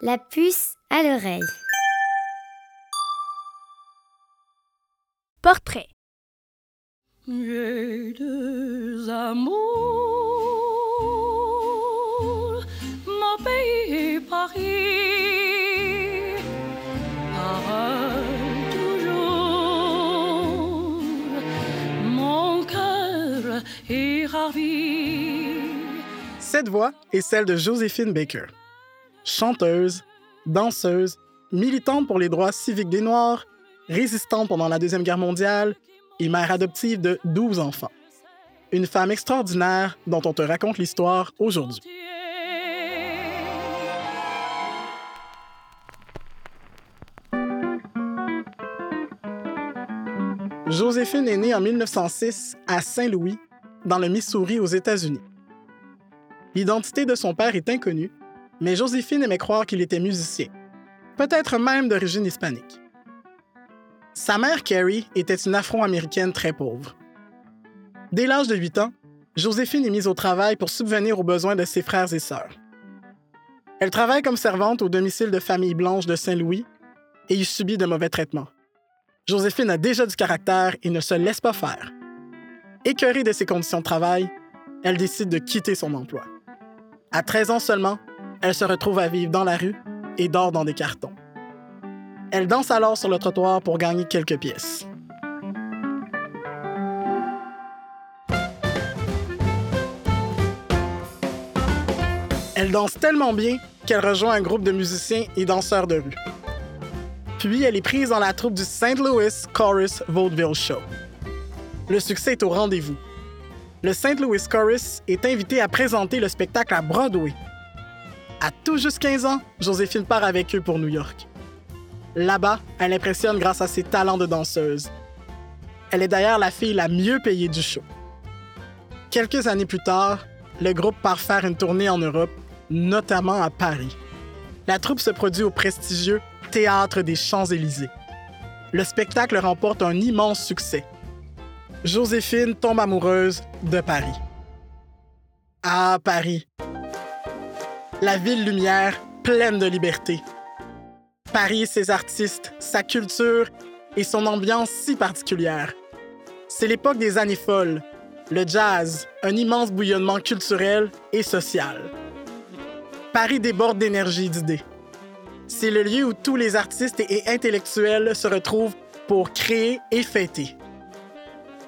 La puce à l'oreille. Portrait. J'ai deux amours, mon pays Paris. Pareil toujours, mon cœur est ravi. Cette voix est celle de Joséphine Baker. Chanteuse, danseuse, militante pour les droits civiques des Noirs, résistante pendant la Deuxième Guerre mondiale et mère adoptive de 12 enfants. Une femme extraordinaire dont on te raconte l'histoire aujourd'hui. Joséphine est née en 1906 à Saint-Louis, dans le Missouri aux États-Unis. L'identité de son père est inconnue, mais Joséphine aimait croire qu'il était musicien, peut-être même d'origine hispanique. Sa mère, Carrie, était une Afro-Américaine très pauvre. Dès l'âge de 8 ans, Joséphine est mise au travail pour subvenir aux besoins de ses frères et sœurs. Elle travaille comme servante au domicile de famille blanche de Saint-Louis et y subit de mauvais traitements. Joséphine a déjà du caractère et ne se laisse pas faire. Écœurée de ses conditions de travail, elle décide de quitter son emploi. À 13 ans seulement, elle se retrouve à vivre dans la rue et dort dans des cartons. Elle danse alors sur le trottoir pour gagner quelques pièces. Elle danse tellement bien qu'elle rejoint un groupe de musiciens et danseurs de rue. Puis elle est prise dans la troupe du St. Louis Chorus Vaudeville Show. Le succès est au rendez-vous. Le St. Louis Chorus est invité à présenter le spectacle à Broadway. À tout juste 15 ans, Joséphine part avec eux pour New York. Là-bas, elle impressionne grâce à ses talents de danseuse. Elle est d'ailleurs la fille la mieux payée du show. Quelques années plus tard, le groupe part faire une tournée en Europe, notamment à Paris. La troupe se produit au prestigieux Théâtre des Champs-Élysées. Le spectacle remporte un immense succès. Joséphine tombe amoureuse de Paris. Ah, Paris. La ville lumière, pleine de liberté. Paris ses artistes, sa culture et son ambiance si particulière. C'est l'époque des années folles, le jazz, un immense bouillonnement culturel et social. Paris déborde d'énergie et d'idées. C'est le lieu où tous les artistes et intellectuels se retrouvent pour créer et fêter.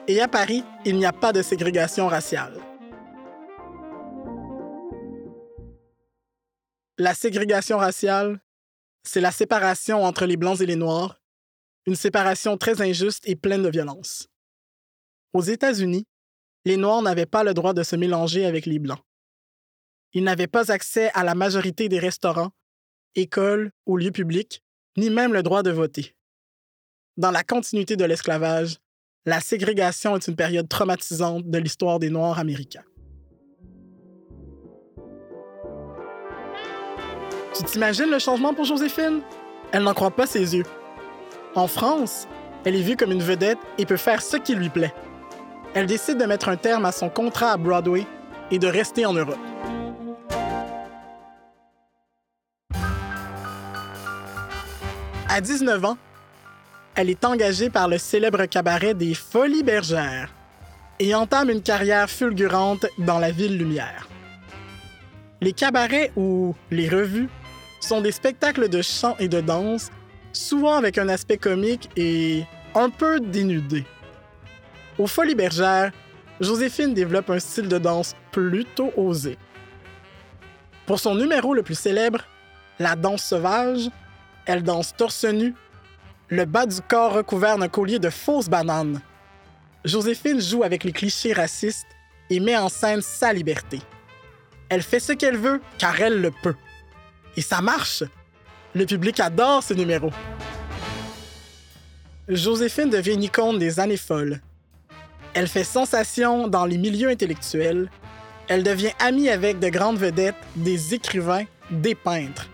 Et à Paris, il n'y a pas de ségrégation raciale. La ségrégation raciale, c'est la séparation entre les Blancs et les Noirs, une séparation très injuste et pleine de violence. Aux États-Unis, les Noirs n'avaient pas le droit de se mélanger avec les Blancs. Ils n'avaient pas accès à la majorité des restaurants, écoles ou lieux publics, ni même le droit de voter. Dans la continuité de l'esclavage, la ségrégation est une période traumatisante de l'histoire des Noirs américains. Tu t'imagines le changement pour Joséphine? Elle n'en croit pas ses yeux. En France, elle est vue comme une vedette et peut faire ce qui lui plaît. Elle décide de mettre un terme à son contrat à Broadway et de rester en Europe. À 19 ans, elle est engagée par le célèbre cabaret des Folies Bergères et entame une carrière fulgurante dans la ville lumière. Les cabarets ou les revues sont des spectacles de chant et de danse, souvent avec un aspect comique et un peu dénudé. Aux Folies Bergères, Joséphine développe un style de danse plutôt osé. Pour son numéro le plus célèbre, la danse sauvage, elle danse torse nu, le bas du corps recouvert d'un collier de fausses bananes. Joséphine joue avec les clichés racistes et met en scène sa liberté. Elle fait ce qu'elle veut car elle le peut. Et ça marche. Le public adore ce numéro. Joséphine devient une icône des années folles. Elle fait sensation dans les milieux intellectuels. Elle devient amie avec de grandes vedettes, des écrivains, des peintres.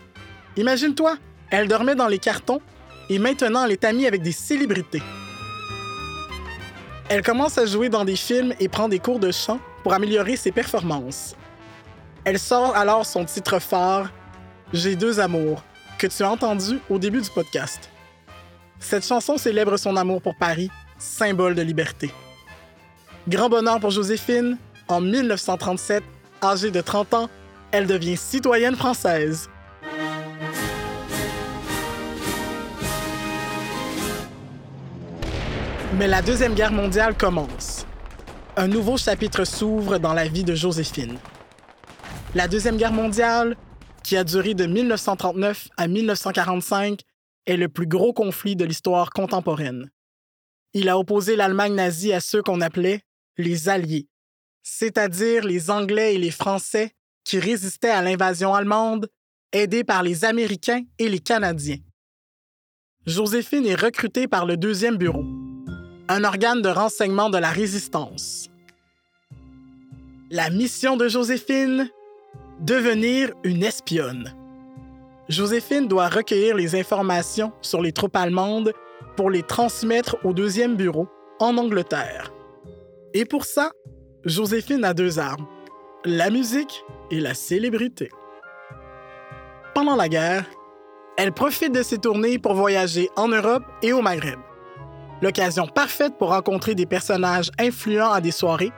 Imagine-toi, elle dormait dans les cartons et maintenant elle est amie avec des célébrités. Elle commence à jouer dans des films et prend des cours de chant pour améliorer ses performances. Elle sort alors son titre phare, J'ai deux amours, que tu as entendu au début du podcast. Cette chanson célèbre son amour pour Paris, symbole de liberté. Grand bonheur pour Joséphine, en 1937, âgée de 30 ans, elle devient citoyenne française. Mais la Deuxième Guerre mondiale commence. Un nouveau chapitre s'ouvre dans la vie de Joséphine. La Deuxième Guerre mondiale, qui a duré de 1939 à 1945, est le plus gros conflit de l'histoire contemporaine. Il a opposé l'Allemagne nazie à ceux qu'on appelait les Alliés, c'est-à-dire les Anglais et les Français qui résistaient à l'invasion allemande, aidés par les Américains et les Canadiens. Joséphine est recrutée par le Deuxième Bureau, un organe de renseignement de la résistance. La mission de Joséphine Devenir une espionne. Joséphine doit recueillir les informations sur les troupes allemandes pour les transmettre au deuxième bureau en Angleterre. Et pour ça, Joséphine a deux armes, la musique et la célébrité. Pendant la guerre, elle profite de ses tournées pour voyager en Europe et au Maghreb. L'occasion parfaite pour rencontrer des personnages influents à des soirées,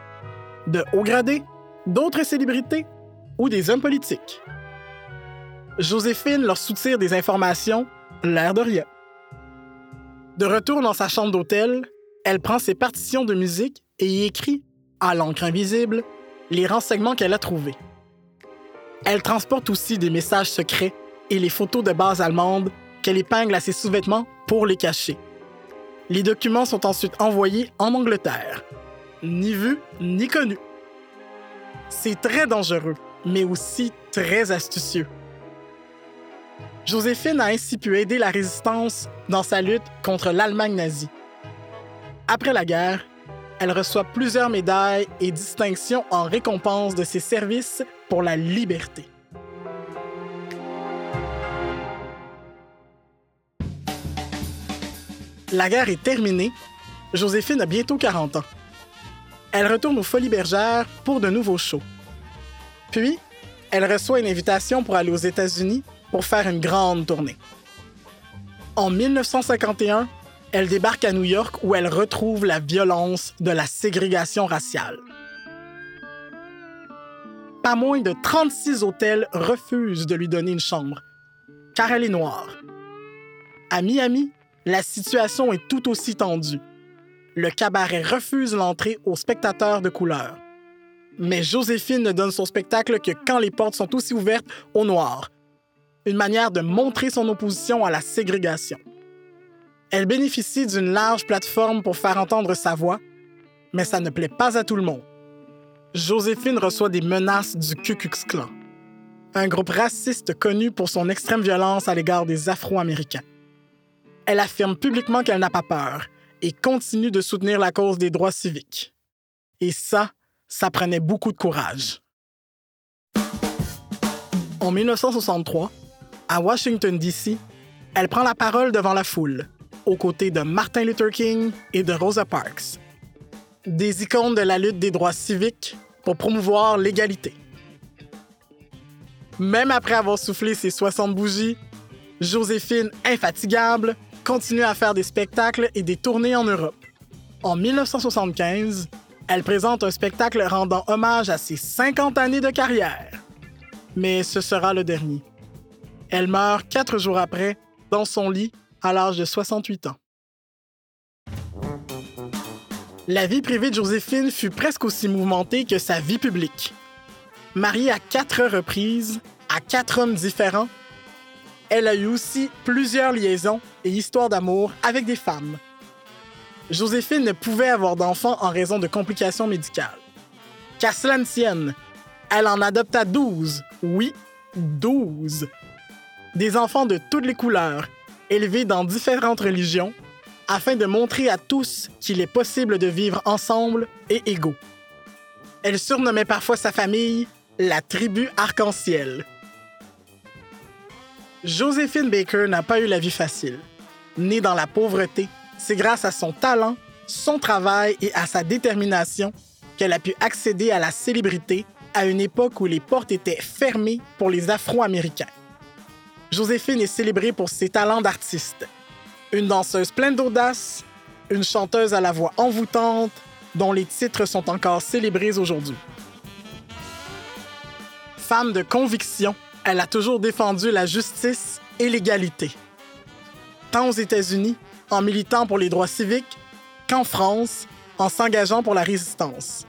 de haut gradés, d'autres célébrités ou des hommes politiques. Joséphine leur soutire des informations, l'air de rien. De retour dans sa chambre d'hôtel, elle prend ses partitions de musique et y écrit, à l'encre invisible, les renseignements qu'elle a trouvés. Elle transporte aussi des messages secrets et les photos de bases allemandes qu'elle épingle à ses sous-vêtements pour les cacher. Les documents sont ensuite envoyés en Angleterre. Ni vus, ni connus. C'est très dangereux mais aussi très astucieux. Joséphine a ainsi pu aider la résistance dans sa lutte contre l'Allemagne nazie. Après la guerre, elle reçoit plusieurs médailles et distinctions en récompense de ses services pour la liberté. La guerre est terminée. Joséphine a bientôt 40 ans. Elle retourne aux Folies Bergères pour de nouveaux shows. Puis, elle reçoit une invitation pour aller aux États-Unis pour faire une grande tournée. En 1951, elle débarque à New York où elle retrouve la violence de la ségrégation raciale. Pas moins de 36 hôtels refusent de lui donner une chambre, car elle est noire. À Miami, la situation est tout aussi tendue. Le cabaret refuse l'entrée aux spectateurs de couleur. Mais Joséphine ne donne son spectacle que quand les portes sont aussi ouvertes aux Noirs. Une manière de montrer son opposition à la ségrégation. Elle bénéficie d'une large plateforme pour faire entendre sa voix, mais ça ne plaît pas à tout le monde. Joséphine reçoit des menaces du Ku Klux Klan, un groupe raciste connu pour son extrême violence à l'égard des Afro-Américains. Elle affirme publiquement qu'elle n'a pas peur et continue de soutenir la cause des droits civiques. Et ça, ça prenait beaucoup de courage. En 1963, à Washington, D.C., elle prend la parole devant la foule, aux côtés de Martin Luther King et de Rosa Parks, des icônes de la lutte des droits civiques pour promouvoir l'égalité. Même après avoir soufflé ses 60 bougies, Joséphine, infatigable, continue à faire des spectacles et des tournées en Europe. En 1975, elle présente un spectacle rendant hommage à ses 50 années de carrière. Mais ce sera le dernier. Elle meurt quatre jours après, dans son lit, à l'âge de 68 ans. La vie privée de Joséphine fut presque aussi mouvementée que sa vie publique. Mariée à quatre reprises, à quatre hommes différents, elle a eu aussi plusieurs liaisons et histoires d'amour avec des femmes. Joséphine ne pouvait avoir d'enfants en raison de complications médicales. Qu'à cela ne elle en adopta 12. Oui, 12. Des enfants de toutes les couleurs, élevés dans différentes religions, afin de montrer à tous qu'il est possible de vivre ensemble et égaux. Elle surnommait parfois sa famille la tribu arc-en-ciel. Joséphine Baker n'a pas eu la vie facile. Née dans la pauvreté, c'est grâce à son talent, son travail et à sa détermination qu'elle a pu accéder à la célébrité à une époque où les portes étaient fermées pour les Afro-Américains. Joséphine est célébrée pour ses talents d'artiste. Une danseuse pleine d'audace, une chanteuse à la voix envoûtante, dont les titres sont encore célébrés aujourd'hui. Femme de conviction, elle a toujours défendu la justice et l'égalité. Tant aux États-Unis, en militant pour les droits civiques, qu'en France, en s'engageant pour la résistance.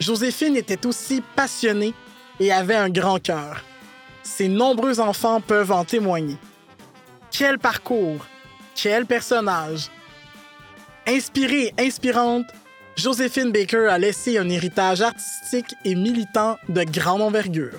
Joséphine était aussi passionnée et avait un grand cœur. Ses nombreux enfants peuvent en témoigner. Quel parcours, quel personnage. Inspirée et inspirante, Joséphine Baker a laissé un héritage artistique et militant de grande envergure.